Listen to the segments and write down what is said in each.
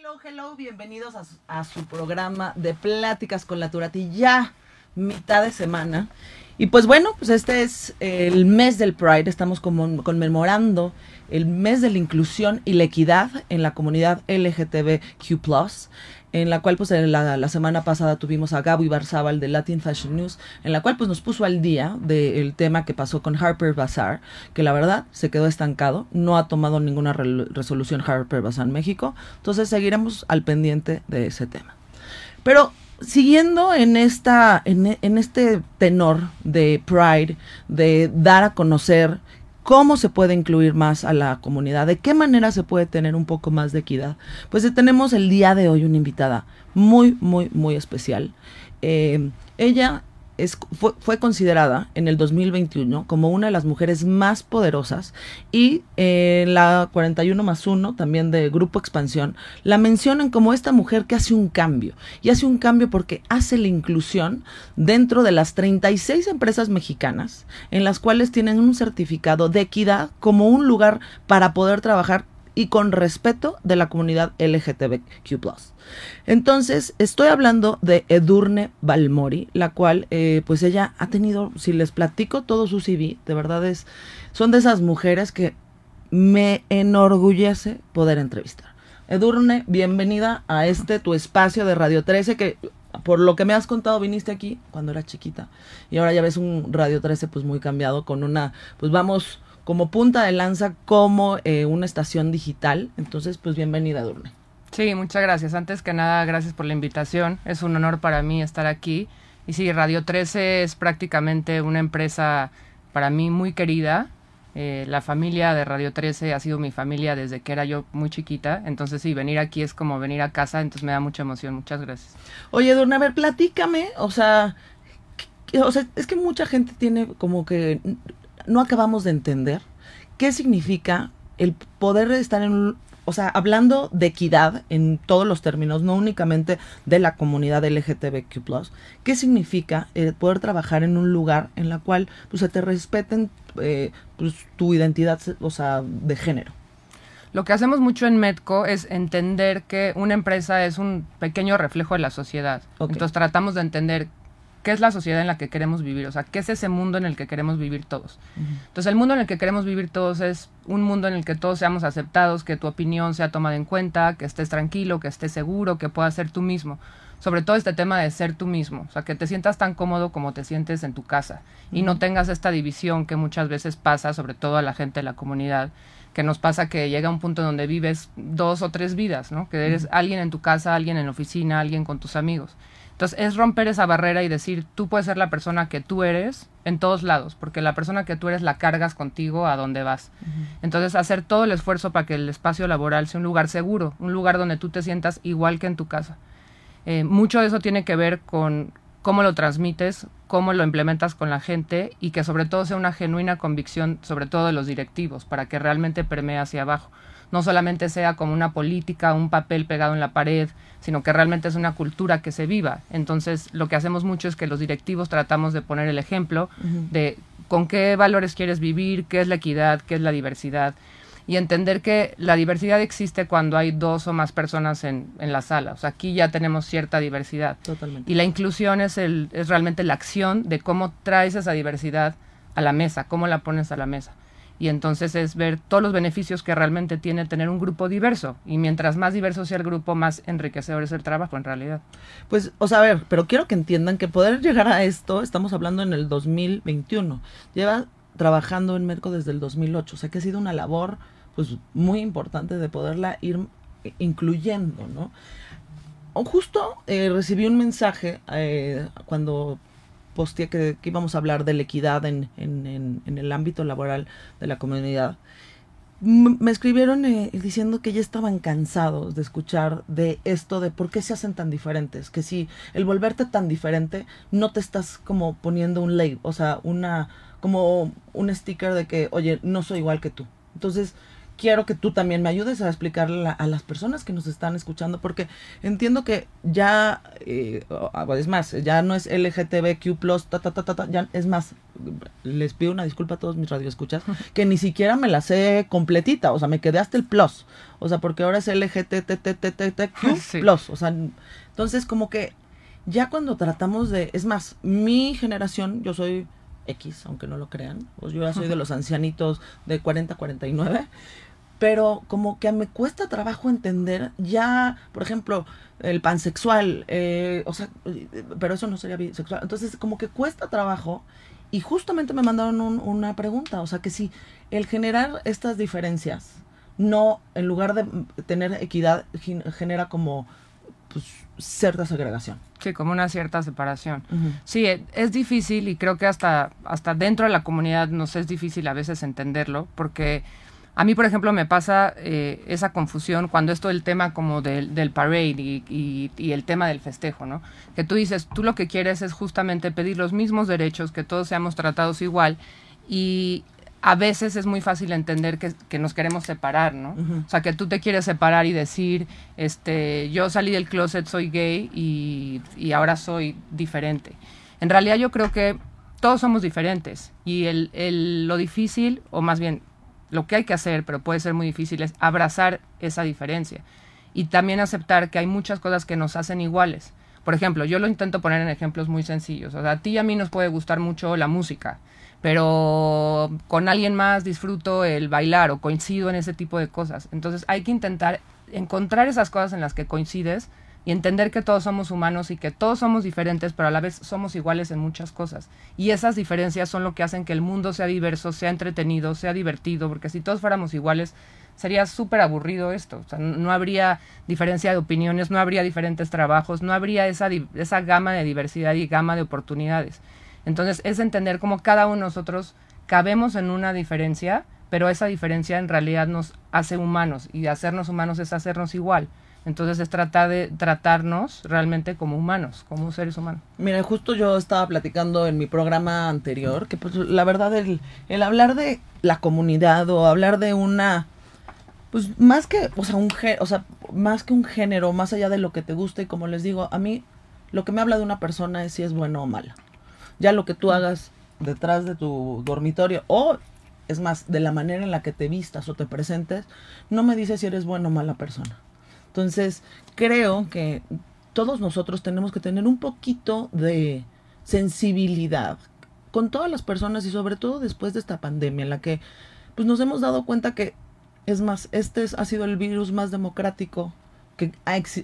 Hello, hello, bienvenidos a su, a su programa de Pláticas con la Turati, ya mitad de semana. Y pues bueno, pues este es el mes del Pride, estamos conmemorando el mes de la inclusión y la equidad en la comunidad LGTBQ+, en la cual pues la, semana pasada tuvimos a Gabo Ibarzábal de Latin Fashion News, en la cual pues nos puso al día del tema que pasó con Harper Bazaar, que la verdad se quedó estancado, no ha tomado ninguna re- resolución Harper Bazaar en México, entonces seguiremos al pendiente de ese tema. Pero siguiendo en esta en, en este tenor de Pride, de dar a conocer cómo se puede incluir más a la comunidad, de qué manera se puede tener un poco más de equidad, pues tenemos el día de hoy una invitada muy, muy, muy especial. Eh, ella fue considerada en el 2021 como una de las mujeres más poderosas y eh, la 41 más 1 también de Grupo Expansión la mencionan como esta mujer que hace un cambio. Y hace un cambio porque hace la inclusión dentro de las 36 empresas mexicanas en las cuales tienen un certificado de equidad como un lugar para poder trabajar y con respeto de la comunidad LGTBQ+. Entonces, estoy hablando de Edurne Balmori, la cual, eh, pues ella ha tenido, si les platico todo su CV, de verdad es, son de esas mujeres que me enorgullece poder entrevistar. Edurne, bienvenida a este tu espacio de Radio 13, que por lo que me has contado viniste aquí cuando era chiquita y ahora ya ves un Radio 13 pues muy cambiado con una, pues vamos como punta de lanza como eh, una estación digital. Entonces, pues bienvenida, Edurne. Sí, muchas gracias. Antes que nada, gracias por la invitación. Es un honor para mí estar aquí. Y sí, Radio 13 es prácticamente una empresa para mí muy querida. Eh, la familia de Radio 13 ha sido mi familia desde que era yo muy chiquita. Entonces, sí, venir aquí es como venir a casa. Entonces, me da mucha emoción. Muchas gracias. Oye, Edurne, a ver, platícame, o sea, o sea, es que mucha gente tiene como que no acabamos de entender qué significa el poder estar en un, o sea, hablando de equidad en todos los términos, no únicamente de la comunidad LGTBQ+, ¿qué significa eh, poder trabajar en un lugar en la cual pues, se te respeten eh, pues, tu identidad, o sea, de género? Lo que hacemos mucho en Medco es entender que una empresa es un pequeño reflejo de la sociedad. Entonces tratamos de entender qué es la sociedad en la que queremos vivir, o sea, qué es ese mundo en el que queremos vivir todos. Entonces el mundo en el que queremos vivir todos es un mundo en el que todos seamos aceptados, que tu opinión sea tomada en cuenta, que estés tranquilo, que estés seguro, que puedas ser tú mismo. Sobre todo este tema de ser tú mismo, o sea, que te sientas tan cómodo como te sientes en tu casa y no tengas esta división que muchas veces pasa, sobre todo a la gente de la comunidad, que nos pasa que llega un punto donde vives dos o tres vidas, ¿no? Que eres alguien en tu casa, alguien en la oficina, alguien con tus amigos. Entonces es romper esa barrera y decir, tú puedes ser la persona que tú eres en todos lados, porque la persona que tú eres la cargas contigo a donde vas. Entonces hacer todo el esfuerzo para que el espacio laboral sea un lugar seguro, un lugar donde tú te sientas igual que en tu casa. Eh, mucho de eso tiene que ver con cómo lo transmites, cómo lo implementas con la gente y que sobre todo sea una genuina convicción, sobre todo de los directivos, para que realmente permee hacia abajo. No solamente sea como una política, un papel pegado en la pared, sino que realmente es una cultura que se viva. Entonces, lo que hacemos mucho es que los directivos tratamos de poner el ejemplo de con qué valores quieres vivir, qué es la equidad, qué es la diversidad y entender que la diversidad existe cuando hay dos o más personas en, en la sala. O sea, aquí ya tenemos cierta diversidad. Totalmente. Y la inclusión es, el, es realmente la acción de cómo traes esa diversidad a la mesa, cómo la pones a la mesa. Y entonces es ver todos los beneficios que realmente tiene tener un grupo diverso. Y mientras más diverso sea el grupo, más enriquecedor es el trabajo en realidad. Pues, o sea, a ver, pero quiero que entiendan que poder llegar a esto, estamos hablando en el 2021. Lleva trabajando en Merco desde el 2008, o sea que ha sido una labor pues muy importante de poderla ir incluyendo, ¿no? O justo eh, recibí un mensaje eh, cuando posteé que, que íbamos a hablar de la equidad en, en, en, en el ámbito laboral de la comunidad. M- me escribieron eh, diciendo que ya estaban cansados de escuchar de esto de por qué se hacen tan diferentes, que si el volverte tan diferente no te estás como poniendo un label, o sea, una como un sticker de que, oye, no soy igual que tú. Entonces, quiero que tú también me ayudes a explicarle a, las personas que nos están escuchando, porque entiendo que ya, eh, es más, ya no es LGTBQ+, ta, ta, ta, ta, ya es más, les pido una disculpa a todos mis radioescuchas, que ni siquiera me la sé completita, o sea, me quedé hasta el plus, o sea, porque ahora es LGTBQ+, o sea, entonces como que ya cuando tratamos de, es más, mi generación, yo soy X, aunque no lo crean, pues yo ya soy de los ancianitos de 40 49, pero como que me cuesta trabajo entender ya, por ejemplo, el pansexual, eh, o sea, pero eso no sería bisexual. Entonces, como que cuesta trabajo y justamente me mandaron una pregunta, o sea, que si el generar estas diferencias no, en lugar de tener equidad, genera como pues, cierta segregación. Sí, como una cierta separación. Sí, e, es difícil y creo que hasta, hasta dentro de la comunidad nos es difícil a veces entenderlo, porque a mí, por ejemplo, me pasa eh, esa confusión cuando es todo el tema como del, del parade y, y, el tema del festejo, ¿no? Que tú dices, tú lo que quieres es justamente pedir los mismos derechos, que todos seamos tratados igual y a veces es muy fácil entender que, que nos queremos separar, ¿no? O sea, que tú te quieres separar y decir, este, yo salí del closet, soy gay y, y ahora soy diferente. En realidad yo creo que todos somos diferentes y el, el, lo difícil, o más bien lo que hay que hacer, pero puede ser muy difícil, es abrazar esa diferencia y también aceptar que hay muchas cosas que nos hacen iguales. Por ejemplo, yo lo intento poner en ejemplos muy sencillos. O sea, a ti y a mí nos puede gustar mucho la música, pero con alguien más disfruto el bailar o coincido en ese tipo de cosas. Entonces hay que intentar encontrar esas cosas en las que coincides y entender que todos somos humanos y que todos somos diferentes, pero a la vez somos iguales en muchas cosas. Y esas diferencias son lo que hacen que el mundo sea diverso, sea entretenido, sea divertido, porque si todos fuéramos iguales, sería súper aburrido esto. O sea, no habría diferencia de opiniones, no habría diferentes trabajos, no habría esa, esa gama de diversidad y gama de oportunidades. Entonces, es entender cómo cada uno de nosotros cabemos en una diferencia, pero esa diferencia en realidad nos hace humanos y hacernos humanos es hacernos igual. Entonces es tratar de tratarnos realmente como humanos, como seres humanos. Mira, justo yo estaba platicando en mi programa anterior que pues la verdad el, el hablar de la comunidad o hablar de una pues más que, o sea, un o sea, más que un género, más allá de lo que te guste, y como les digo, a mí lo que me habla de una persona es si es bueno o mala. Ya lo que tú hagas detrás de tu dormitorio o es más, de la manera en la que te vistas o te presentes, no me dice si eres bueno o mala persona. Entonces, creo que todos nosotros tenemos que tener un poquito de sensibilidad con todas las personas y sobre todo después de esta pandemia en la que pues nos hemos dado cuenta que es más, este ha sido el virus más democrático que,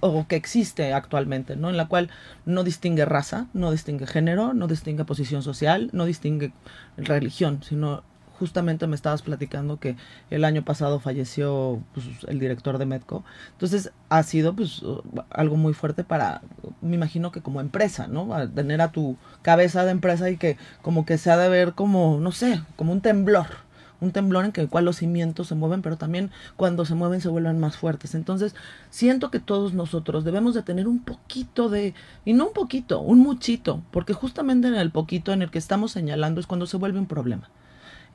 o que existe actualmente, ¿no? En la cual no distingue raza, no distingue género, no distingue posición social, no distingue religión, sino justamente me estabas platicando que el año pasado falleció pues, el director de Medco. Entonces ha sido pues algo muy fuerte para, me imagino que como empresa, ¿no? tener a tu cabeza de empresa y que como que se ha de ver como, no sé, como un temblor. Un temblor en el cual los cimientos se mueven, pero también cuando se mueven se vuelven más fuertes. Entonces, siento que todos nosotros debemos de tener un poquito de, y no un poquito, un muchito, porque justamente en el poquito en el que estamos señalando es cuando se vuelve un problema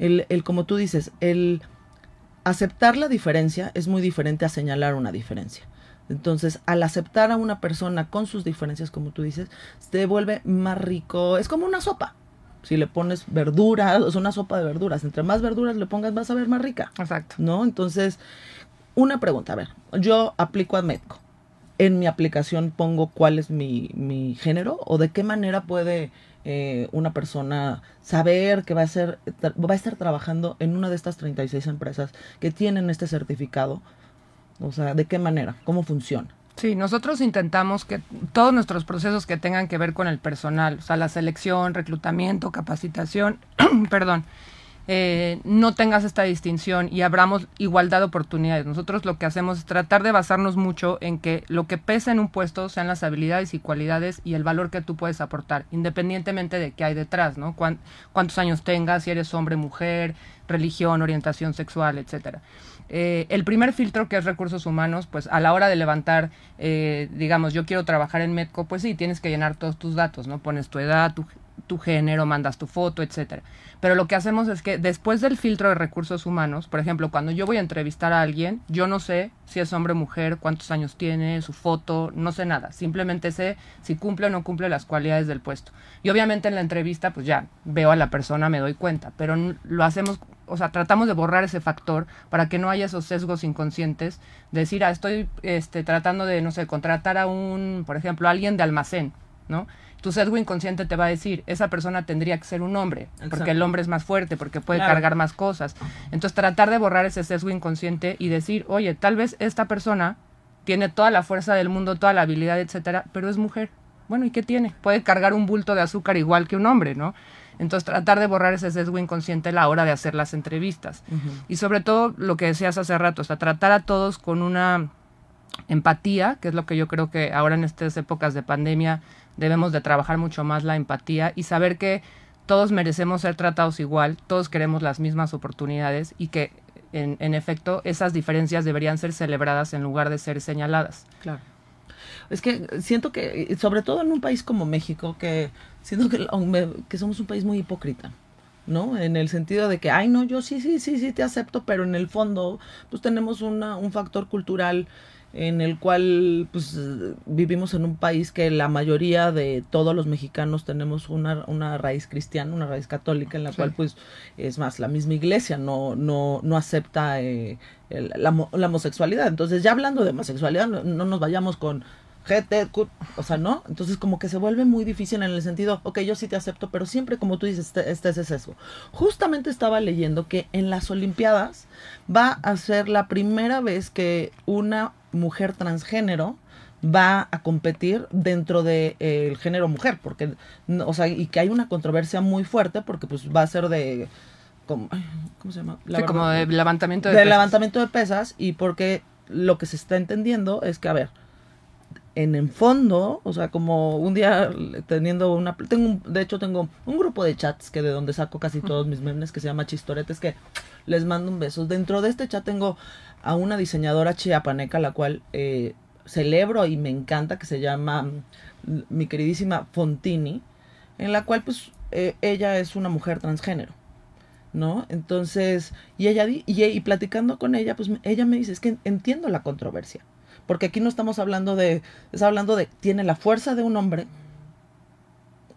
el, el, como tú dices, el aceptar la diferencia es muy diferente a señalar una diferencia. Entonces, al aceptar a una persona con sus diferencias, como tú dices, se vuelve más rico. Es como una sopa. Si le pones verduras, es una sopa de verduras. Entre más verduras le pongas, vas a ver más rica. Exacto. ¿No? Entonces, una pregunta. A ver, yo aplico a Medco. En mi aplicación pongo cuál es mi, mi género o de qué manera puede eh, una persona saber que va a, ser, va a estar trabajando en una de estas 36 empresas que tienen este certificado? O sea, ¿de qué manera? ¿Cómo funciona? Sí, nosotros intentamos que todos nuestros procesos que tengan que ver con el personal, o sea, la selección, reclutamiento, capacitación, perdón, eh, no tengas esta distinción y abramos igualdad de oportunidades. Nosotros lo que hacemos es tratar de basarnos mucho en que lo que pesa en un puesto sean las habilidades y cualidades y el valor que tú puedes aportar, independientemente de qué hay detrás, ¿no? cuántos años tengas, si eres hombre, mujer, religión, orientación sexual, etcétera. Eh, el primer filtro que es recursos humanos, pues a la hora de levantar, eh, digamos, yo quiero trabajar en Medco, pues sí, tienes que llenar todos tus datos, ¿no? Pones tu edad, tu, tu género, mandas tu foto, etcétera. Pero lo que hacemos es que después del filtro de recursos humanos, por ejemplo, cuando yo voy a entrevistar a alguien, yo no sé si es hombre o mujer, cuántos años tiene, su foto, no sé nada. Simplemente sé si cumple o no cumple las cualidades del puesto. Y obviamente en la entrevista, pues ya veo a la persona, me doy cuenta, pero lo hacemos, o sea, tratamos de borrar ese factor para que no haya esos sesgos inconscientes. Decir, ah, estoy este, tratando de, no sé, contratar a un, por ejemplo, a alguien de almacén, ¿no? Tu sesgo inconsciente te va a decir, esa persona tendría que ser un hombre, porque el hombre es más fuerte, porque puede cargar más cosas. Entonces tratar de borrar ese sesgo inconsciente y decir, oye, tal vez esta persona tiene toda la fuerza del mundo, toda la habilidad, etcétera, pero es mujer. Bueno, ¿y qué tiene? Puede cargar un bulto de azúcar igual que un hombre, ¿no? Entonces tratar de borrar ese sesgo inconsciente a la hora de hacer las entrevistas. Y sobre todo lo que decías hace rato, o sea, tratar a todos con una empatía, que es lo que yo creo que ahora en estas épocas de pandemia debemos de trabajar mucho más la empatía y saber que todos merecemos ser tratados igual, todos queremos las mismas oportunidades y que en, en efecto esas diferencias deberían ser celebradas en lugar de ser señaladas. Claro. Es que siento que, sobre todo en un país como México, que siento que, que somos un país muy hipócrita. ¿no? En el sentido de que, ay, no, yo sí, sí, sí, sí te acepto, pero en el fondo, pues tenemos una, un factor cultural en el cual pues vivimos en un país que la mayoría de todos los mexicanos tenemos una, una raíz cristiana, una raíz católica, en la cual pues es más, la misma iglesia no, no, no acepta eh, la, la, homosexualidad. Entonces ya hablando de homosexualidad, no, nos vayamos con GT, o sea, ¿no? Entonces como que se vuelve muy difícil en el sentido, ok, yo sí te acepto, pero siempre como tú dices, este, este es eso. Justamente estaba leyendo que en las Olimpiadas va a ser la primera vez que una mujer transgénero va a competir dentro del de, eh, género mujer, porque, o sea, y que hay una controversia muy fuerte porque pues va a ser de, ¿cómo, se llama? como de levantamiento de, de levantamiento de pesas y porque lo que se está entendiendo es que, a ver, en el fondo, o sea, como un día teniendo una... Tengo de hecho, tengo un grupo de chats que de donde saco casi todos mis memes que se llama Chistoretes, que les mando un beso. Dentro de este chat tengo a una diseñadora chiapaneca, la cual eh, celebro y me encanta, que se llama mm, mi queridísima Fontini, en la cual pues eh, ella es una mujer transgénero. ¿no? Entonces, y ella, y, platicando con ella, pues ella me dice, es que entiendo la controversia, porque aquí no estamos hablando de, está hablando de, tiene la fuerza de un hombre,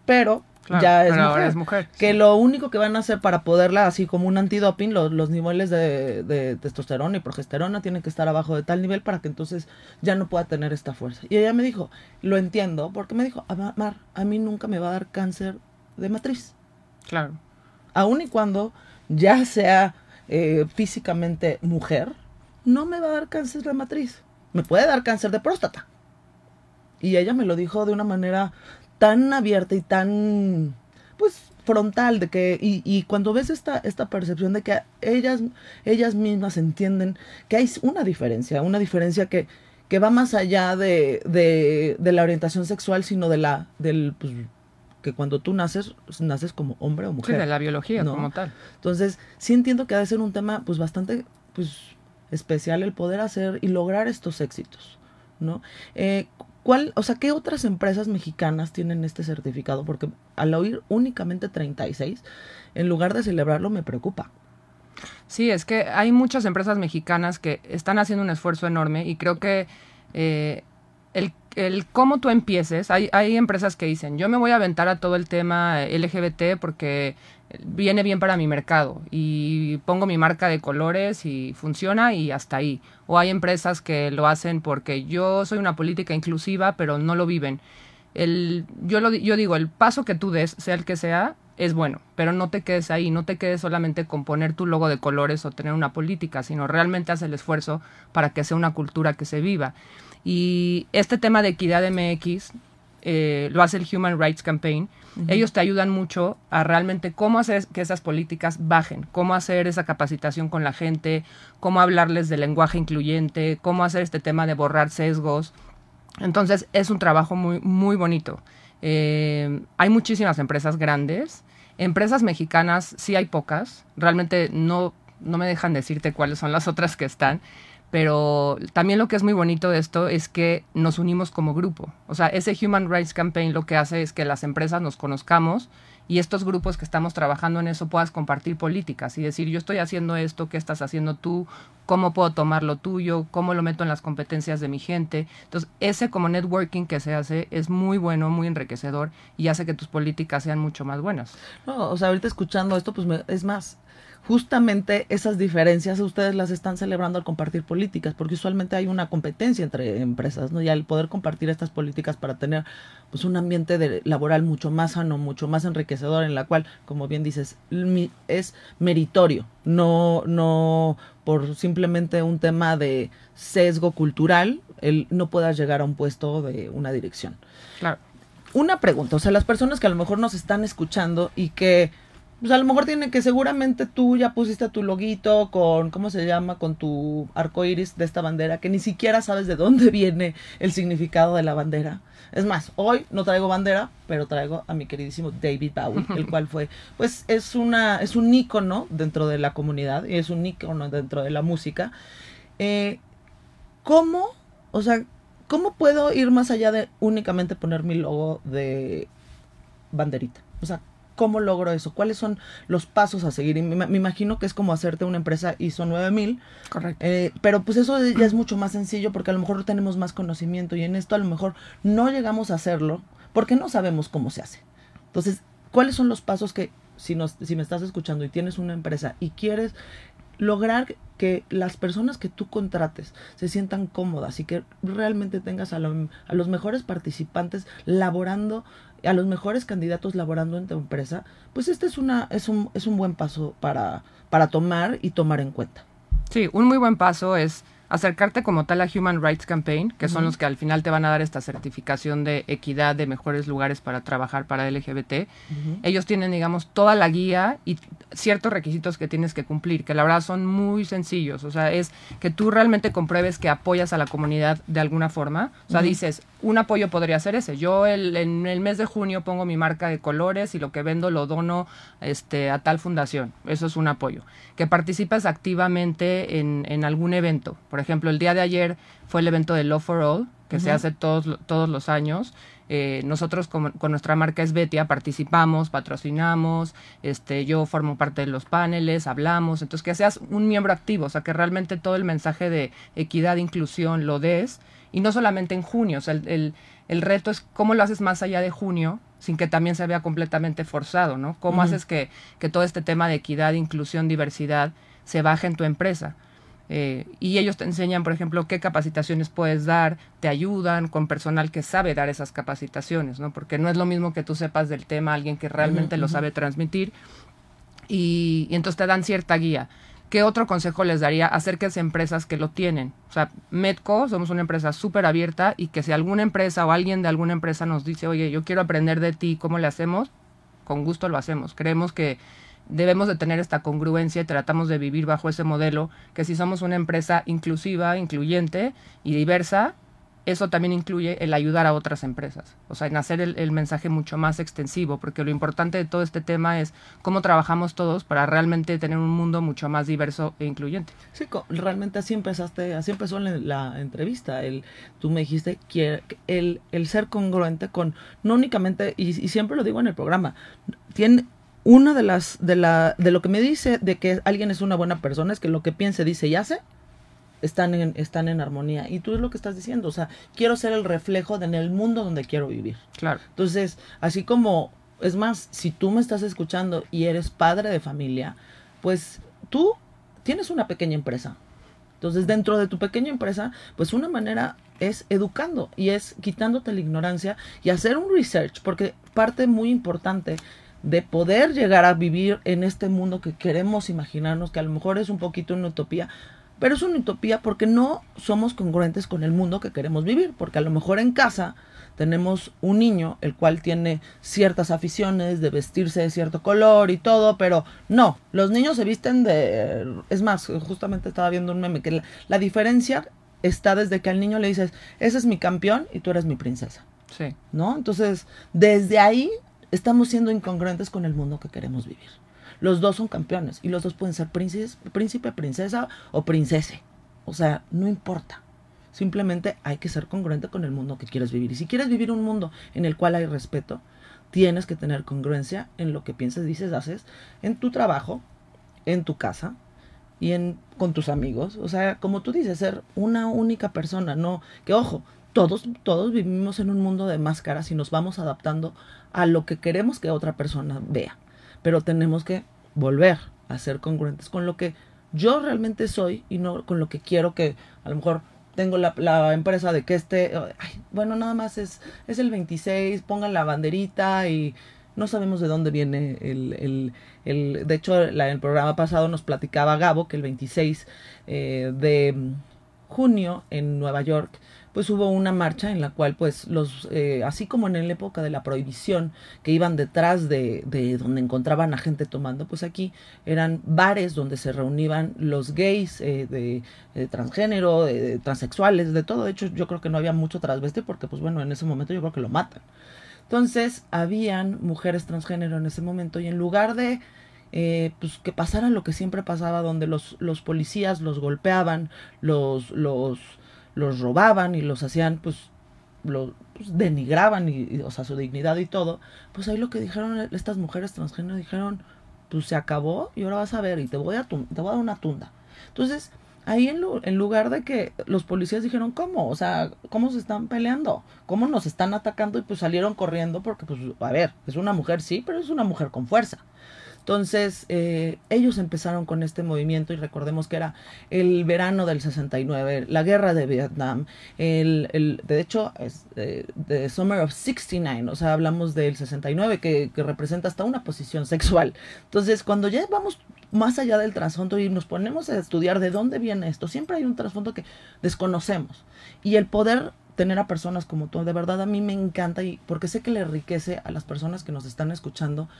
pero ya es mujer. Que lo único que van a hacer para poderla, así como un antidoping, los, los niveles de, testosterona y progesterona tienen que estar abajo de tal nivel para que entonces ya no pueda tener esta fuerza. Y ella me dijo, lo entiendo, porque me dijo, Mar, a mí nunca me va a dar cáncer de matriz. Claro. Aun y cuando ya sea eh, físicamente mujer, no me va a dar cáncer de matriz. Me puede dar cáncer de próstata. Y ella me lo dijo de una manera tan abierta y tan, pues, frontal de que, y, y cuando ves esta, esta percepción de que ellas, ellas mismas entienden que hay una diferencia, una diferencia que, que va más allá de, de, de la orientación sexual, sino de la, del, pues, que cuando tú naces, naces como hombre o mujer. Sí, de la biología como tal. Entonces, sí entiendo que ha de ser un tema, pues, bastante, pues, especial el poder hacer y lograr estos éxitos, ¿no? Eh, ¿Cuál, o sea, qué otras empresas mexicanas tienen este certificado? Porque al oír únicamente 36, en lugar de celebrarlo, me preocupa. Sí, es que hay muchas empresas mexicanas que están haciendo un esfuerzo enorme y creo que eh, el, el, cómo tú empieces, hay, hay empresas que dicen, yo me voy a aventar a todo el tema LGBT porque viene bien para mi mercado y pongo mi marca de colores y funciona y hasta ahí. O hay empresas que lo hacen porque yo soy una política inclusiva, pero no lo viven. El, yo, lo, yo digo, el paso que tú des, sea el que sea, es bueno, pero no te quedes ahí, no te quedes solamente con poner tu logo de colores o tener una política, sino realmente haz el esfuerzo para que sea una cultura que se viva. Y este tema de equidad MX eh, lo hace el Human Rights Campaign, ellos te ayudan mucho a realmente cómo hacer que esas políticas bajen, cómo hacer esa capacitación con la gente, cómo hablarles de lenguaje incluyente, cómo hacer este tema de borrar sesgos. Entonces es un trabajo muy, muy bonito. Eh, hay muchísimas empresas grandes. Empresas mexicanas sí hay pocas. Realmente no, no me dejan decirte cuáles son las otras que están pero también lo que es muy bonito de esto es que nos unimos como grupo. O sea, ese Human Rights Campaign lo que hace es que las empresas nos conozcamos y estos grupos que estamos trabajando en eso puedas compartir políticas y decir, yo estoy haciendo esto, ¿qué estás haciendo tú? ¿Cómo puedo tomar lo tuyo? ¿Cómo lo meto en las competencias de mi gente? Entonces, ese como networking que se hace es muy bueno, muy enriquecedor y hace que tus políticas sean mucho más buenas. No, o sea, ahorita escuchando esto, pues es más, justamente esas diferencias ustedes las están celebrando al compartir políticas, porque usualmente hay una competencia entre empresas, ¿no? Y al poder compartir estas políticas para tener pues un ambiente de, laboral mucho más sano, mucho más enriquecedor, en la cual, como bien dices, es meritorio, no, no por simplemente un tema de sesgo cultural, el no puedas llegar a un puesto de una dirección. Claro. Una pregunta, o sea, las personas que a lo mejor nos están escuchando y que pues a lo mejor tiene que seguramente tú ya pusiste tu loguito con, ¿cómo se llama? Con tu arco iris de esta bandera, que ni siquiera sabes de dónde viene el significado de la bandera. Es más, hoy no traigo bandera, pero traigo a mi queridísimo David Bowie, el cual fue, pues es una, es un ícono dentro de la comunidad y es un ícono dentro de la música. Eh, ¿Cómo, o sea, cómo puedo ir más allá de únicamente poner mi logo de banderita? O sea, ¿Cómo logro eso? ¿Cuáles son los pasos a seguir? Y me, imagino que es como hacerte una empresa ISO 9000. Correcto. Eh, pero pues eso ya es mucho más sencillo porque a lo mejor tenemos más conocimiento y en esto a lo mejor no llegamos a hacerlo porque no sabemos cómo se hace. Entonces, ¿cuáles son los pasos que si, nos, si me estás escuchando y tienes una empresa y quieres lograr que las personas que tú contrates se sientan cómodas y que realmente tengas a, a los mejores participantes laborando a los mejores candidatos laborando en tu empresa, pues este es, una, es, un, es un buen paso para, para tomar y tomar en cuenta. Sí, un muy buen paso es acercarte como tal a Human Rights Campaign, que son los que al final te van a dar esta certificación de equidad de mejores lugares para trabajar para LGBT. Ellos tienen, digamos, toda la guía y ciertos requisitos que tienes que cumplir, que la verdad son muy sencillos. O sea, es que tú realmente compruebes que apoyas a la comunidad de alguna forma. O sea, dices, un apoyo podría ser ese. Yo el, en el mes de junio pongo mi marca de colores y lo que vendo lo dono este, a tal fundación. Eso es un apoyo. Que participes activamente en, en algún evento. Por ejemplo, el día de ayer fue el evento de Love for All, que se hace todos, todos los años. Eh, nosotros con, nuestra marca Esbetia participamos, patrocinamos, este, yo formo parte de los paneles, hablamos, entonces que seas un miembro activo, o sea, que realmente todo el mensaje de equidad, inclusión lo des, y no solamente en junio, o sea, el, el, reto es cómo lo haces más allá de junio, sin que también se vea completamente forzado, ¿no? ¿Cómo haces que, que todo este tema de equidad, inclusión, diversidad se baje en tu empresa? Eh, y ellos te enseñan, por ejemplo, qué capacitaciones puedes dar, te ayudan con personal que sabe dar esas capacitaciones, ¿no? Porque no es lo mismo que tú sepas del tema, alguien que realmente lo sabe transmitir, y, entonces te dan cierta guía. ¿Qué otro consejo les daría? Acérquense a empresas que lo tienen. O sea, Medco somos una empresa súper abierta y que si alguna empresa o alguien de alguna empresa nos dice, oye, yo quiero aprender de ti, ¿cómo le hacemos? Con gusto lo hacemos. Creemos que debemos de tener esta congruencia y tratamos de vivir bajo ese modelo, que si somos una empresa inclusiva, incluyente y diversa, eso también incluye el ayudar a otras empresas, o sea, en hacer el, mensaje mucho más extensivo, porque lo importante de todo este tema es cómo trabajamos todos para realmente tener un mundo mucho más diverso e incluyente. Sí, realmente así empezaste, así empezó la, entrevista. El, tú me dijiste que el, el ser congruente con, no únicamente, y, y siempre lo digo en el programa, tiene, una de las de la de lo que me dice de que alguien es una buena persona es que lo que piense, dice y hace están en, están en armonía. Y tú es lo que estás diciendo, o sea, quiero ser el reflejo de en el mundo donde quiero vivir. Claro. Entonces, así como, es más, si tú me estás escuchando y eres padre de familia, pues tú tienes una pequeña empresa. Entonces, dentro de tu pequeña empresa, pues una manera es educando y es quitándote la ignorancia y hacer un research, porque parte muy importante de poder llegar a vivir en este mundo que queremos imaginarnos, que a lo mejor es un poquito una utopía, pero es una utopía porque no somos congruentes con el mundo que queremos vivir, porque a lo mejor en casa tenemos un niño el cual tiene ciertas aficiones de vestirse de cierto color y todo, pero no, los niños se visten de... Es más, justamente estaba viendo un meme que la, la diferencia está desde que al niño le dices, ese es mi campeón y tú eres mi princesa. Sí. ¿No? Entonces, desde ahí estamos siendo incongruentes con el mundo que queremos vivir. Los dos son campeones y los dos pueden ser príncipe, princesa o princese. O sea, no importa. Simplemente hay que ser congruente con el mundo que quieres vivir. Y si quieres vivir un mundo en el cual hay respeto, tienes que tener congruencia en lo que piensas, dices, haces, en tu trabajo, en tu casa y en con tus amigos. O sea, como tú dices, ser una única persona, no, que ojo, todos, todos vivimos en un mundo de máscaras y nos vamos adaptando a lo que queremos que otra persona vea. Pero tenemos que volver a ser congruentes con lo que yo realmente soy y no con lo que quiero que a lo mejor tengo la, la empresa de que este, bueno, nada más es, es el 26, pongan la banderita y no sabemos de dónde viene el, el, el de hecho la, el programa pasado nos platicaba Gabo que el 26 eh, de junio en Nueva York pues hubo una marcha en la cual pues los eh, así como en la época de la prohibición que iban detrás de, de, donde encontraban a gente tomando pues aquí eran bares donde se reunían los gays eh, de, de, transgénero de, de, transexuales de todo. De hecho yo creo que no había mucho transvesti porque pues bueno en ese momento yo creo que lo matan. Entonces habían mujeres transgénero en ese momento y en lugar de eh, pues que pasara lo que siempre pasaba donde los, los policías los golpeaban los los los robaban y los hacían, pues, los pues, denigraban, y, y, o sea, su dignidad y todo, pues ahí lo que dijeron estas mujeres transgénero, dijeron, pues se acabó y ahora vas a ver y te voy a, te voy a dar una tunda. Entonces, ahí en, en, lugar de que los policías dijeron, ¿cómo? O sea, ¿cómo se están peleando? ¿Cómo nos están atacando? Y pues salieron corriendo porque, pues, a ver, es una mujer, sí, pero es una mujer con fuerza. Entonces, eh, ellos empezaron con este movimiento y recordemos que era el verano del 69, la guerra de Vietnam, el, el de hecho, es eh, The Summer of 69, o sea, hablamos del 69 que, que, representa hasta una posición sexual. Entonces, cuando ya vamos más allá del trasfondo y nos ponemos a estudiar de dónde viene esto, siempre hay un trasfondo que desconocemos. Y el poder tener a personas como tú, de verdad a mí me encanta y porque sé que le enriquece a las personas que nos están escuchando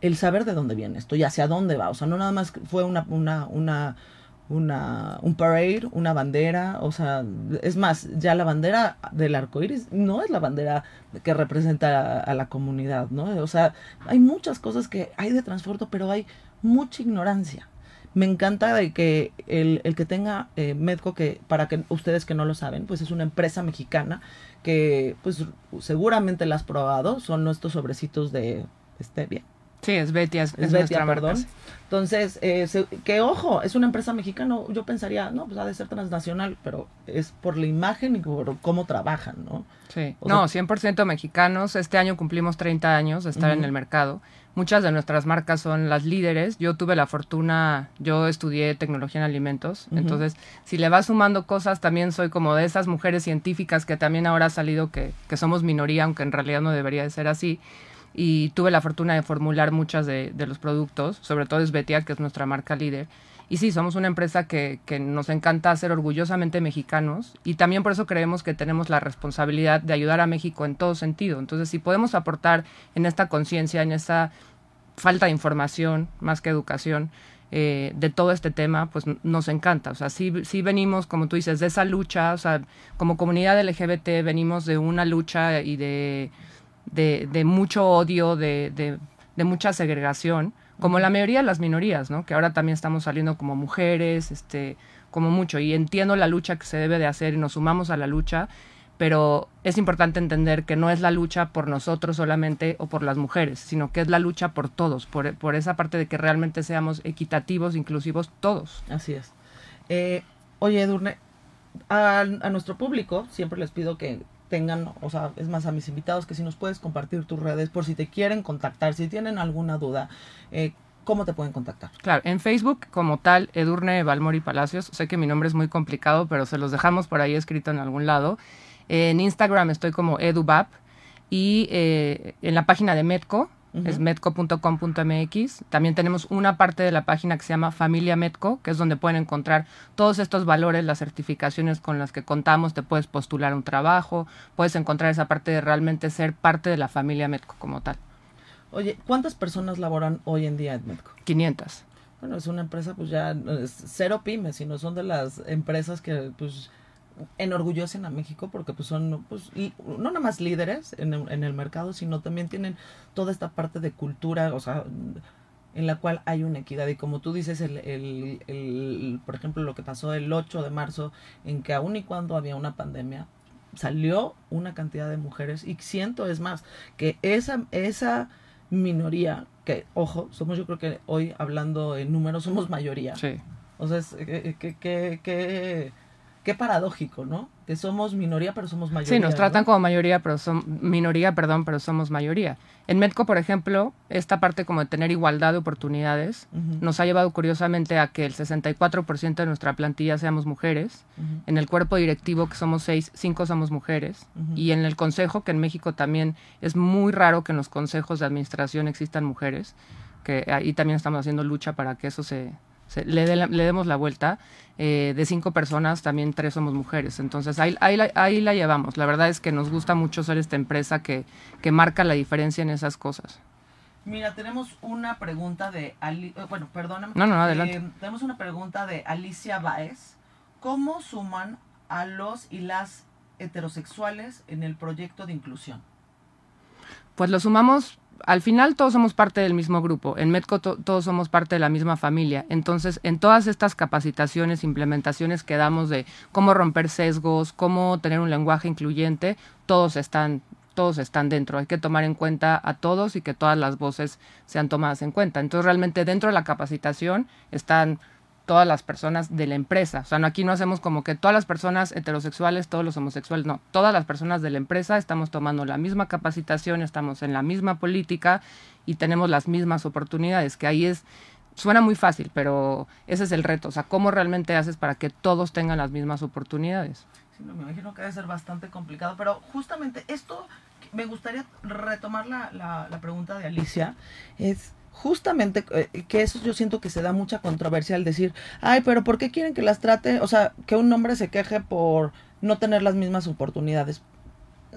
el saber de dónde viene esto y hacia dónde va. O sea, no nada más fue una, una, una, una, un parade, una bandera, o sea, es más, ya la bandera del arco iris no es la bandera que representa a, la comunidad, ¿no? O sea, hay muchas cosas que hay de transporte, pero hay mucha ignorancia. Me encanta de que el, el que tenga eh, Medco, que para que ustedes que no lo saben, pues es una empresa mexicana que pues seguramente la has probado, son nuestros sobrecitos de stevia. Sí, es Betia, es, es Betia, perdón. Marca. Entonces, eh, se, que ojo, es una empresa mexicana, yo pensaría, no, pues ha de ser transnacional, pero es por la imagen y por cómo trabajan, ¿no? Sí, o no, sea, 100% mexicanos. Este año cumplimos 30 años de estar uh -huh. en el mercado. Muchas de nuestras marcas son las líderes. Yo tuve la fortuna, yo estudié tecnología en alimentos, uh -huh. entonces si le vas sumando cosas, también soy como de esas mujeres científicas que también ahora ha salido que, que somos minoría, aunque en realidad no debería de ser así y tuve la fortuna de formular muchas de, de, los productos, sobre todo es Betia, que es nuestra marca líder. Y sí, somos una empresa que, que, nos encanta ser orgullosamente mexicanos y también por eso creemos que tenemos la responsabilidad de ayudar a México en todo sentido. Entonces, si podemos aportar en esta conciencia, en esta falta de información, más que educación, eh, de todo este tema, pues nos encanta. O sea, sí, sí venimos, como tú dices, de esa lucha, o sea, como comunidad LGBT venimos de una lucha y de de, mucho odio, de, de, mucha segregación, como la mayoría de las minorías, ¿no? Que ahora también estamos saliendo como mujeres, este, como mucho. Y entiendo la lucha que se debe de hacer y nos sumamos a la lucha, pero es importante entender que no es la lucha por nosotros solamente o por las mujeres, sino que es la lucha por todos, por, por esa parte de que realmente seamos equitativos, inclusivos todos. Así es. Eh, oye, Edurne, a nuestro público siempre les pido que tengan, o sea, es más a mis invitados que si nos puedes compartir tus redes por si te quieren contactar, si tienen alguna duda, eh, ¿cómo te pueden contactar? Claro, en Facebook como tal, Edurne Valmori Palacios, sé que mi nombre es muy complicado, pero se los dejamos por ahí escrito en algún lado. En Instagram estoy como edubap y eh, en la página de Medco, Uh -huh. es medco.com.mx. También tenemos una parte de la página que se llama Familia Medco, que es donde pueden encontrar todos estos valores, las certificaciones con las que contamos, te puedes postular un trabajo, puedes encontrar esa parte de realmente ser parte de la familia Medco como tal. Oye, ¿cuántas personas laboran hoy en día en Medco? 500. Bueno, es una empresa pues ya es cero pymes, sino son de las empresas que pues enorgullecen a México porque pues son pues y, no nada más líderes en el, en el, mercado sino también tienen toda esta parte de cultura o sea en la cual hay una equidad. Y como tú dices, el, el, el, por ejemplo, lo que pasó el 8 de marzo, en que aún y cuando había una pandemia, salió una cantidad de mujeres y siento es más que esa esa minoría que ojo somos yo creo que hoy hablando en números somos mayoría sí o sea es que, que, que, qué paradójico no que somos minoría, pero somos mayoría. Sí, nos tratan como mayoría, pero son minoría, perdón, pero somos mayoría. En Medco, por ejemplo, esta parte como de tener igualdad de oportunidades nos ha llevado curiosamente a que el 64% de nuestra plantilla seamos mujeres. En el cuerpo directivo, que somos seis, cinco somos mujeres. Y en el consejo, que en México también es muy raro que en los consejos de administración existan mujeres, que ahí también estamos haciendo lucha para que eso se, le, le, demos la vuelta. Eh, de cinco personas, también tres somos mujeres. Entonces ahí, ahí, la, ahí la llevamos. La verdad es que nos gusta mucho ser esta empresa que, que marca la diferencia en esas cosas. Mira, tenemos una pregunta de... Ali eh, bueno, perdóname. No, no, adelante. Eh, tenemos una pregunta de Alicia Baez. ¿Cómo suman a los y las heterosexuales en el proyecto de inclusión? Pues lo sumamos al final todos somos parte del mismo grupo, en Medco todos somos parte de la misma familia, entonces en todas estas capacitaciones, implementaciones que damos de cómo romper sesgos, cómo tener un lenguaje incluyente, todos están todos están dentro, hay que tomar en cuenta a todos y que todas las voces sean tomadas en cuenta. Entonces realmente dentro de la capacitación están todas las personas de la empresa. O sea, no, aquí no hacemos como que todas las personas heterosexuales, todos los homosexuales, no. Todas las personas de la empresa estamos tomando la misma capacitación, estamos en la misma política y tenemos las mismas oportunidades, que ahí es, suena muy fácil, pero ese es el reto. O sea, ¿cómo realmente haces para que todos tengan las mismas oportunidades? Sí, me imagino que debe ser bastante complicado, pero justamente esto, me gustaría retomar la, la, la pregunta de Alicia, es justamente eh, que eso yo siento que se da mucha controversia al decir, ay, pero ¿por qué quieren que las trate? O sea, que un hombre se queje por no tener las mismas oportunidades.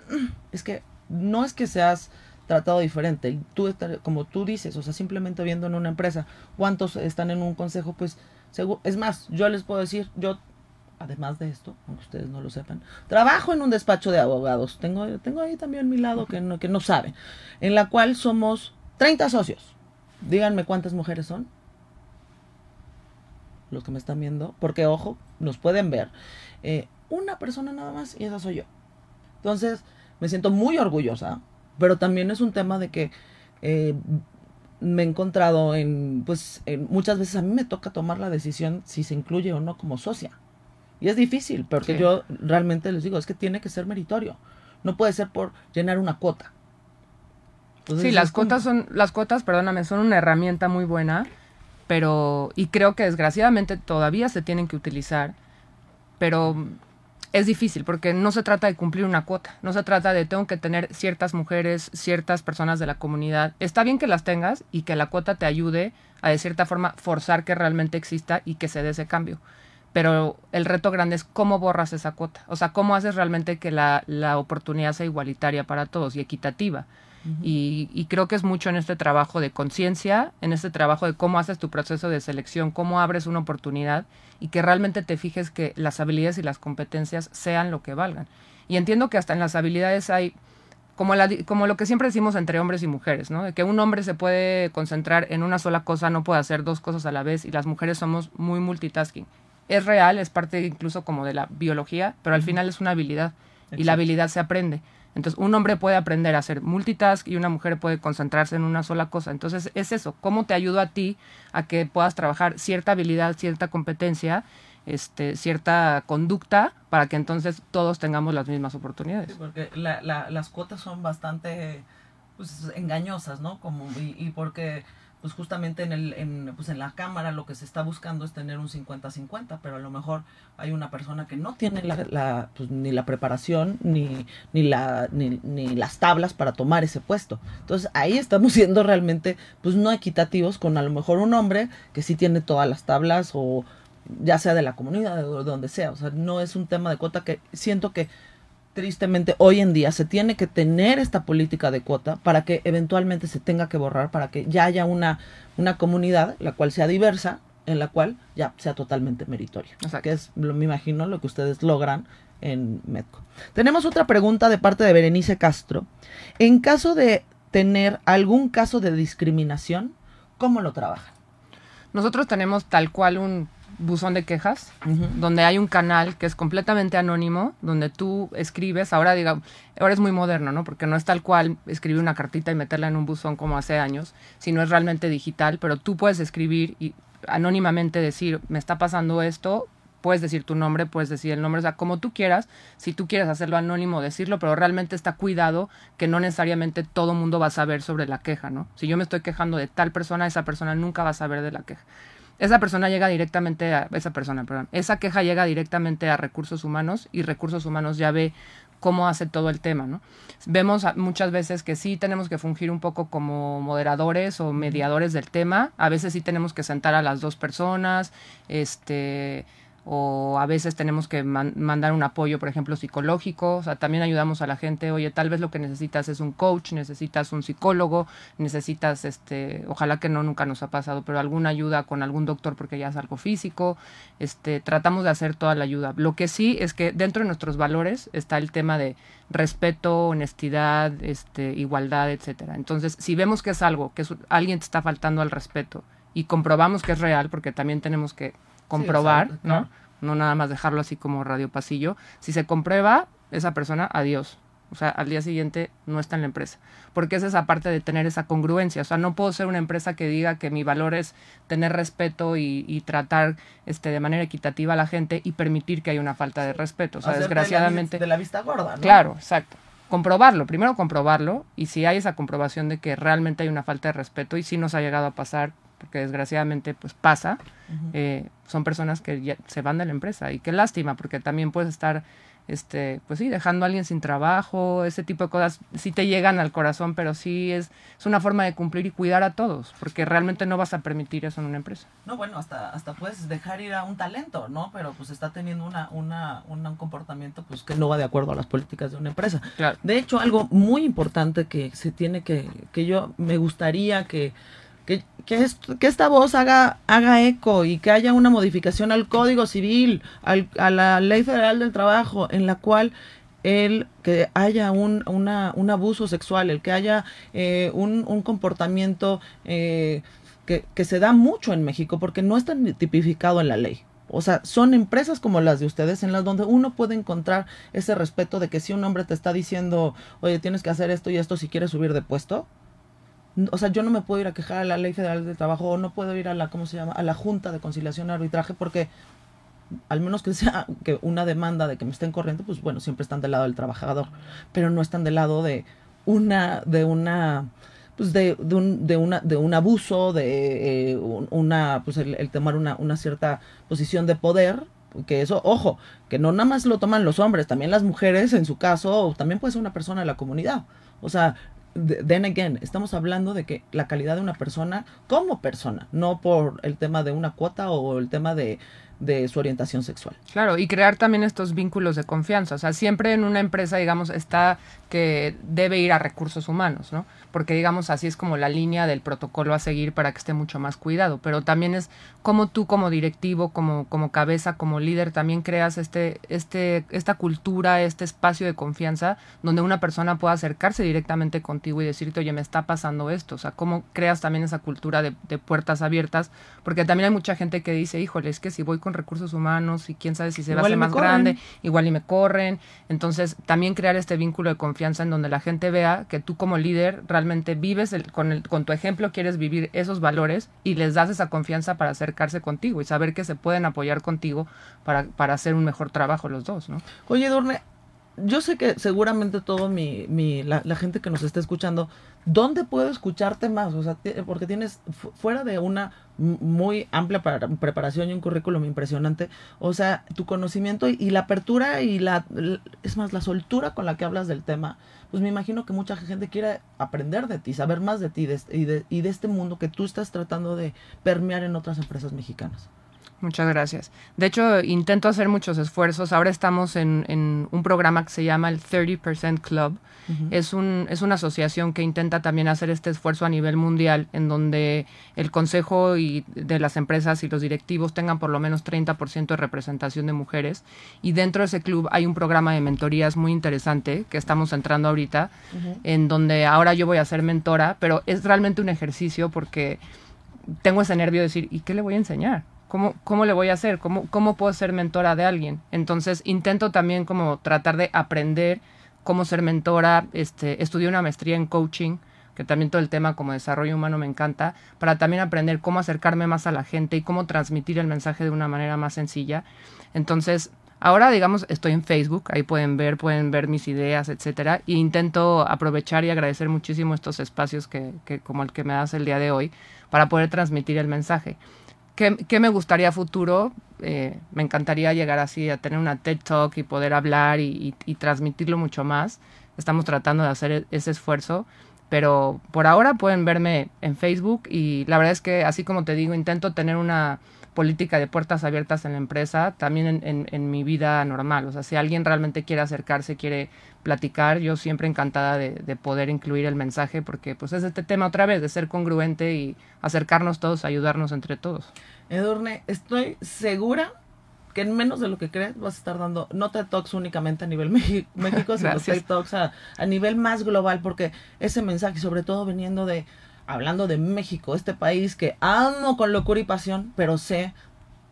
Es que no es que seas tratado diferente. Tú, como tú dices, o sea, simplemente viendo en una empresa cuántos están en un consejo, pues, es más, yo les puedo decir, yo, además de esto, aunque ustedes no lo sepan, trabajo en un despacho de abogados. Tengo, tengo ahí también mi lado que no, que no sabe, en la cual somos 30 socios Díganme cuántas mujeres son. Los que me están viendo. Porque, ojo, nos pueden ver. Eh, una persona nada más y esa soy yo. Entonces, me siento muy orgullosa. Pero también es un tema de que eh, me he encontrado en, pues, muchas veces a mí me toca tomar la decisión si se incluye o no como socia. Y es difícil, porque yo realmente les digo, es que tiene que ser meritorio. No puede ser por llenar una cuota sí, las cuotas son, las cuotas, perdóname, son una herramienta muy buena, pero, y creo que desgraciadamente todavía se tienen que utilizar, pero es difícil porque no se trata de cumplir una cuota, no se trata de tengo que tener ciertas mujeres, ciertas personas de la comunidad. Está bien que las tengas y que la cuota te ayude a de cierta forma forzar que realmente exista y que se dé ese cambio. Pero el reto grande es cómo borras esa cuota, o sea, cómo haces realmente que la, la oportunidad sea igualitaria para todos y equitativa y, creo que es mucho en este trabajo de conciencia, en este trabajo de cómo haces tu proceso de selección, cómo abres una oportunidad y que realmente te fijes que las habilidades y las competencias sean lo que valgan. Y entiendo que hasta en las habilidades hay, como, la, como lo que siempre decimos entre hombres y mujeres, ¿no? De que un hombre se puede concentrar en una sola cosa, no puede hacer dos cosas a la vez y las mujeres somos muy multitasking. Es real, es parte incluso como de la biología, pero al final es una habilidad y la habilidad se aprende. Entonces, un hombre puede aprender a hacer multitask y una mujer puede concentrarse en una sola cosa. Entonces, es eso, cómo te ayudo a ti a que puedas trabajar cierta habilidad, cierta competencia, este, cierta conducta, para que entonces todos tengamos las mismas oportunidades. Porque las cuotas son bastante pues, engañosas, ¿no? Como, y, y porque pues justamente en, el, en, pues en la cámara lo que se está buscando es tener un 50-50, pero a lo mejor hay una persona que no tiene la, pues, ni la preparación ni, ni, la, ni, ni, las tablas para tomar ese puesto. Entonces ahí estamos siendo realmente pues no equitativos con a lo mejor un hombre que sí tiene todas las tablas o ya sea de la comunidad o de donde sea. O sea, no es un tema de cuota que siento que tristemente hoy en día se tiene que tener esta política de cuota para que eventualmente se tenga que borrar, para que ya haya una, una comunidad, la cual sea diversa, en la cual ya sea totalmente meritoria. O sea, que es, me imagino, lo que ustedes logran en Medco. Tenemos otra pregunta de parte de Berenice Castro. En caso de tener algún caso de discriminación, ¿Cómo lo trabajan? Nosotros tenemos tal cual un buzón de quejas, donde hay un canal que es completamente anónimo, donde tú escribes, ahora diga, ahora es muy moderno, ¿no? Porque no es tal cual escribir una cartita y meterla en un buzón como hace años, sino es realmente digital, pero tú puedes escribir y anónimamente decir, me está pasando esto, puedes decir tu nombre, puedes decir el nombre, o sea, como tú quieras, si tú quieres hacerlo anónimo, decirlo, pero realmente está cuidado que no necesariamente todo mundo va a saber sobre la queja, ¿no? Si yo me estoy quejando de tal persona, esa persona nunca va a saber de la queja. Esa persona llega directamente a, esa persona, perdón, esa queja llega directamente a recursos humanos y recursos humanos ya ve cómo hace todo el tema, ¿no? Vemos muchas veces que sí tenemos que fungir un poco como moderadores o mediadores del tema, a veces sí tenemos que sentar a las dos personas, este, o a veces tenemos que mandar un apoyo, por ejemplo, psicológico, o sea, también ayudamos a la gente, oye, tal vez lo que necesitas es un coach, necesitas un psicólogo, necesitas, este, ojalá que no, nunca nos ha pasado, pero alguna ayuda con algún doctor porque ya es algo físico, este, tratamos de hacer toda la ayuda. Lo que sí es que dentro de nuestros valores está el tema de respeto, honestidad, este, igualdad, etcétera. Entonces, si vemos que es algo, que alguien te está faltando al respeto y comprobamos que es real, porque también tenemos que comprobar, ¿no? No nada más dejarlo así como radio pasillo. Si se comprueba, esa persona, adiós. O sea, al día siguiente no está en la empresa. Porque es esa parte de tener esa congruencia. O sea, no puedo ser una empresa que diga que mi valor es tener respeto y, tratar este, de manera equitativa a la gente y permitir que haya una falta de respeto. O sea, desgraciadamente. De la, vista gorda, ¿no? Claro, exacto. Comprobarlo, primero comprobarlo, y si hay esa comprobación de que realmente hay una falta de respeto, y si nos ha llegado a pasar porque desgraciadamente pues pasa, eh, son personas que ya se van de la empresa y qué lástima, porque también puedes estar, este, pues sí, dejando a alguien sin trabajo, ese tipo de cosas sí te llegan al corazón, pero sí es, es una forma de cumplir y cuidar a todos, porque realmente no vas a permitir eso en una empresa. No, bueno, hasta, hasta puedes dejar ir a un talento, ¿no? Pero pues está teniendo una, una, un comportamiento pues que no va de acuerdo a las políticas de una empresa. De hecho, algo muy importante que se tiene que, que yo me gustaría que que, que, esta voz haga, haga eco y que haya una modificación al Código Civil, a la Ley Federal del Trabajo, en la cual el que haya un, un abuso sexual, el que haya eh, un, un, comportamiento eh, que, que se da mucho en México, porque no está tipificado en la ley. O sea, son empresas como las de ustedes en las donde uno puede encontrar ese respeto de que si un hombre te está diciendo, oye, tienes que hacer esto y esto si quieres subir de puesto, o sea, yo no me puedo ir a quejar a la Ley Federal del Trabajo o no puedo ir a la, ¿cómo se llama? A la Junta de Conciliación y Arbitraje porque al menos que sea que una demanda de que me estén corriendo, pues bueno, siempre están del lado del trabajador, pero no están del lado de una, de una, pues de, de, un, de una, de un abuso, de eh, una, pues el, tomar una, una cierta posición de poder, que eso, ojo, que no nada más lo toman los hombres, también las mujeres en su caso, o también puede ser una persona de la comunidad. O sea, then again, estamos hablando de que la calidad de una persona como persona, no por el tema de una cuota o el tema de, de su orientación sexual. Claro, y crear también estos vínculos de confianza. O sea, siempre en una empresa, digamos, está que debe ir a recursos humanos, ¿no? Porque, digamos, así es como la línea del protocolo a seguir para que esté mucho más cuidado. Pero también es como tú, como directivo, como, como cabeza, como líder, también creas este, este, esta cultura, este espacio de confianza donde una persona pueda acercarse directamente contigo y decirte, oye, me está pasando esto. O sea, cómo creas también esa cultura de, de puertas abiertas. Porque también hay mucha gente que dice, híjole, es que si voy con recursos humanos y quién sabe si se va a hacer más grande, igual y me corren. Entonces, también crear este vínculo de confianza en donde la gente vea que tú como líder realmente vives con, el, con tu ejemplo, quieres vivir esos valores y les das esa confianza para acercarse contigo y saber que se pueden apoyar contigo para, para hacer un mejor trabajo los dos, ¿no? Oye, Dorne, yo sé que seguramente todo mi, mi la, la, gente que nos está escuchando, ¿dónde puedo escucharte más? O sea, porque tienes fuera de una muy amplia preparación y un currículum impresionante, o sea, tu conocimiento y, la apertura y la, es más, la soltura con la que hablas del tema, pues me imagino que mucha gente quiere aprender de ti, saber más de ti y, de, y de este mundo que tú estás tratando de permear en otras empresas mexicanas. Muchas gracias. De hecho, intento hacer muchos esfuerzos. Ahora estamos en, un programa que se llama el 30% Club. es, un, es una asociación que intenta también hacer este esfuerzo a nivel mundial, en donde el consejo y de las empresas y los directivos tengan por lo menos 30% de representación de mujeres. Y dentro de ese club hay un programa de mentorías muy interesante que estamos entrando ahorita, en donde ahora yo voy a ser mentora, pero es realmente un ejercicio porque tengo ese nervio de decir, ¿y qué le voy a enseñar? ¿Cómo, cómo le voy a hacer? ¿Cómo, ¿Cómo puedo ser mentora de alguien? Entonces intento también como tratar de aprender cómo ser mentora. Este, estudié una maestría en coaching, que también todo el tema como desarrollo humano me encanta, para también aprender cómo acercarme más a la gente y cómo transmitir el mensaje de una manera más sencilla. Entonces, ahora digamos, estoy en Facebook, ahí pueden ver, pueden ver mis ideas, etcétera, y intento aprovechar y agradecer muchísimo estos espacios que, que como el que me das el día de hoy para poder transmitir el mensaje. ¿Qué, me gustaría futuro? Eh, me encantaría llegar así a tener una TED Talk y poder hablar y, transmitirlo mucho más. Estamos tratando de hacer e-, ese esfuerzo, pero por ahora pueden verme en Facebook y la verdad es que, así como te digo, intento tener una política de puertas abiertas en la empresa, también en, mi vida normal. O sea, si alguien realmente quiere acercarse, quiere platicar, yo siempre encantada de, de, poder incluir el mensaje, porque pues es este tema otra vez, de ser congruente y acercarnos todos, ayudarnos entre todos. Edurne, estoy segura que en menos de lo que crees vas a estar dando no TED Talks únicamente a nivel México, sino TED Talks a, a nivel más global, porque ese mensaje, sobre todo veniendo de hablando de México, este país que amo con locura y pasión, pero sé,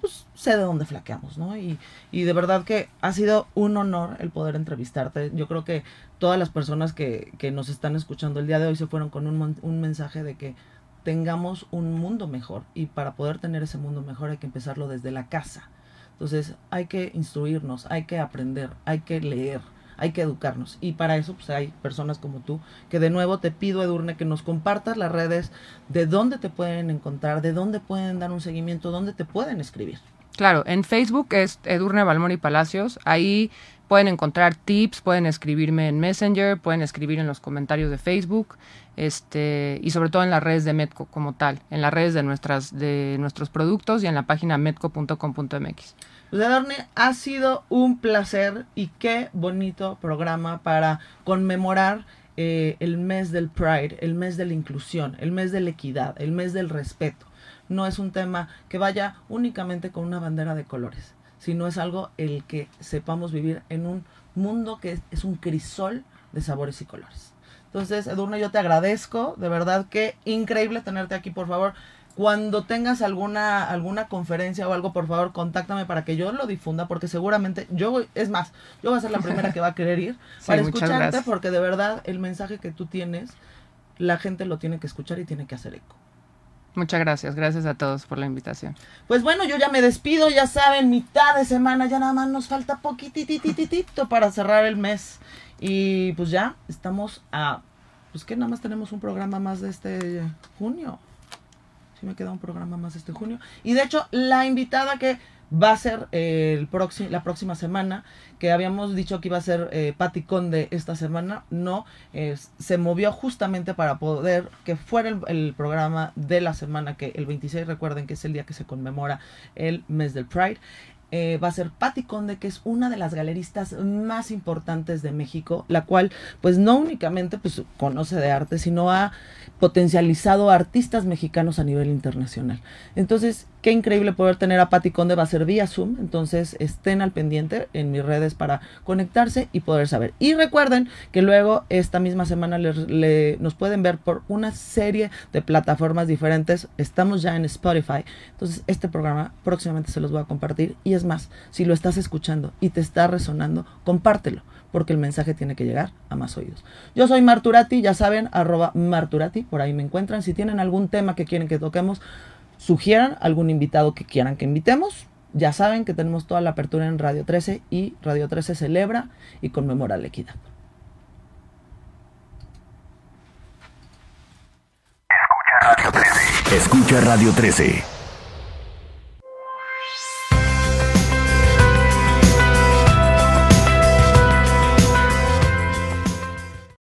pues sé de dónde flaqueamos, ¿no? Y, y de verdad que ha sido un honor el poder entrevistarte. Yo creo que todas las personas que, que nos están escuchando el día de hoy se fueron con un, un mensaje de que tengamos un mundo mejor y para poder tener ese mundo mejor hay que empezarlo desde la casa. Entonces hay que instruirnos, hay que aprender, hay que leer, hay que educarnos. Y para eso pues, hay personas como tú, que de nuevo te pido, Edurne, que nos compartas las redes, de dónde te pueden encontrar, de dónde pueden dar un seguimiento, dónde te pueden escribir. Claro, en Facebook es Edurne Balmori Palacios. Ahí pueden encontrar tips, pueden escribirme en Messenger, pueden escribir en los comentarios de Facebook, este, y sobre todo en las redes de Medco como tal, en las redes de nuestras, de nuestros productos y en la página medco.com.mx. Pues ha sido un placer y qué bonito programa para conmemorar eh, el mes del Pride, el mes de la inclusión, el mes de la equidad, el mes del respeto. No es un tema que vaya únicamente con una bandera de colores, sino es algo el que sepamos vivir en un mundo que es, un crisol de sabores y colores. Entonces, Edurne, yo te agradezco, de verdad que increíble tenerte aquí, por favor cuando tengas alguna alguna conferencia o algo, por favor, contáctame para que yo lo difunda, porque seguramente yo, es más, yo voy a ser la primera que va a querer ir para escucharte, porque de verdad el mensaje que tú tienes, la gente lo tiene que escuchar y tiene que hacer eco. Muchas gracias, gracias a todos por la invitación. Pues bueno, yo ya me despido, ya saben, mitad de semana, ya nada más nos falta poquititititito para cerrar el mes. Y pues ya estamos a, pues que nada más tenemos un programa más de este junio. Sí me queda un programa más este junio. Y de hecho, la invitada que va a ser el la próxima semana, que habíamos dicho que iba a ser eh, Patti Conde esta semana, no, se movió justamente para poder que fuera el, el, programa de la semana, que el 26, recuerden que es el día que se conmemora el mes del Pride. Eh, va a ser Patti Conde, que es una de las galeristas más importantes de México, la cual pues no únicamente pues conoce de arte, sino ha potencializado artistas mexicanos a nivel internacional. Entonces, qué increíble poder tener a Patti Conde, va a ser vía Zoom, entonces estén al pendiente en mis redes para conectarse y poder saber. Y recuerden que luego esta misma semana nos pueden ver por una serie de plataformas diferentes, estamos ya en Spotify, entonces este programa próximamente se los voy a compartir y es más, si lo estás escuchando y te está resonando, compártelo porque el mensaje tiene que llegar a más oídos. Yo soy Marturati, ya saben, arroba Marturati, por ahí me encuentran. Si tienen algún tema que quieren que toquemos, sugieran algún invitado que quieran que invitemos. Ya saben que tenemos toda la apertura en Radio 13 y Radio 13 celebra y conmemora la equidad. Escucha Radio 13. Escucha Radio 13.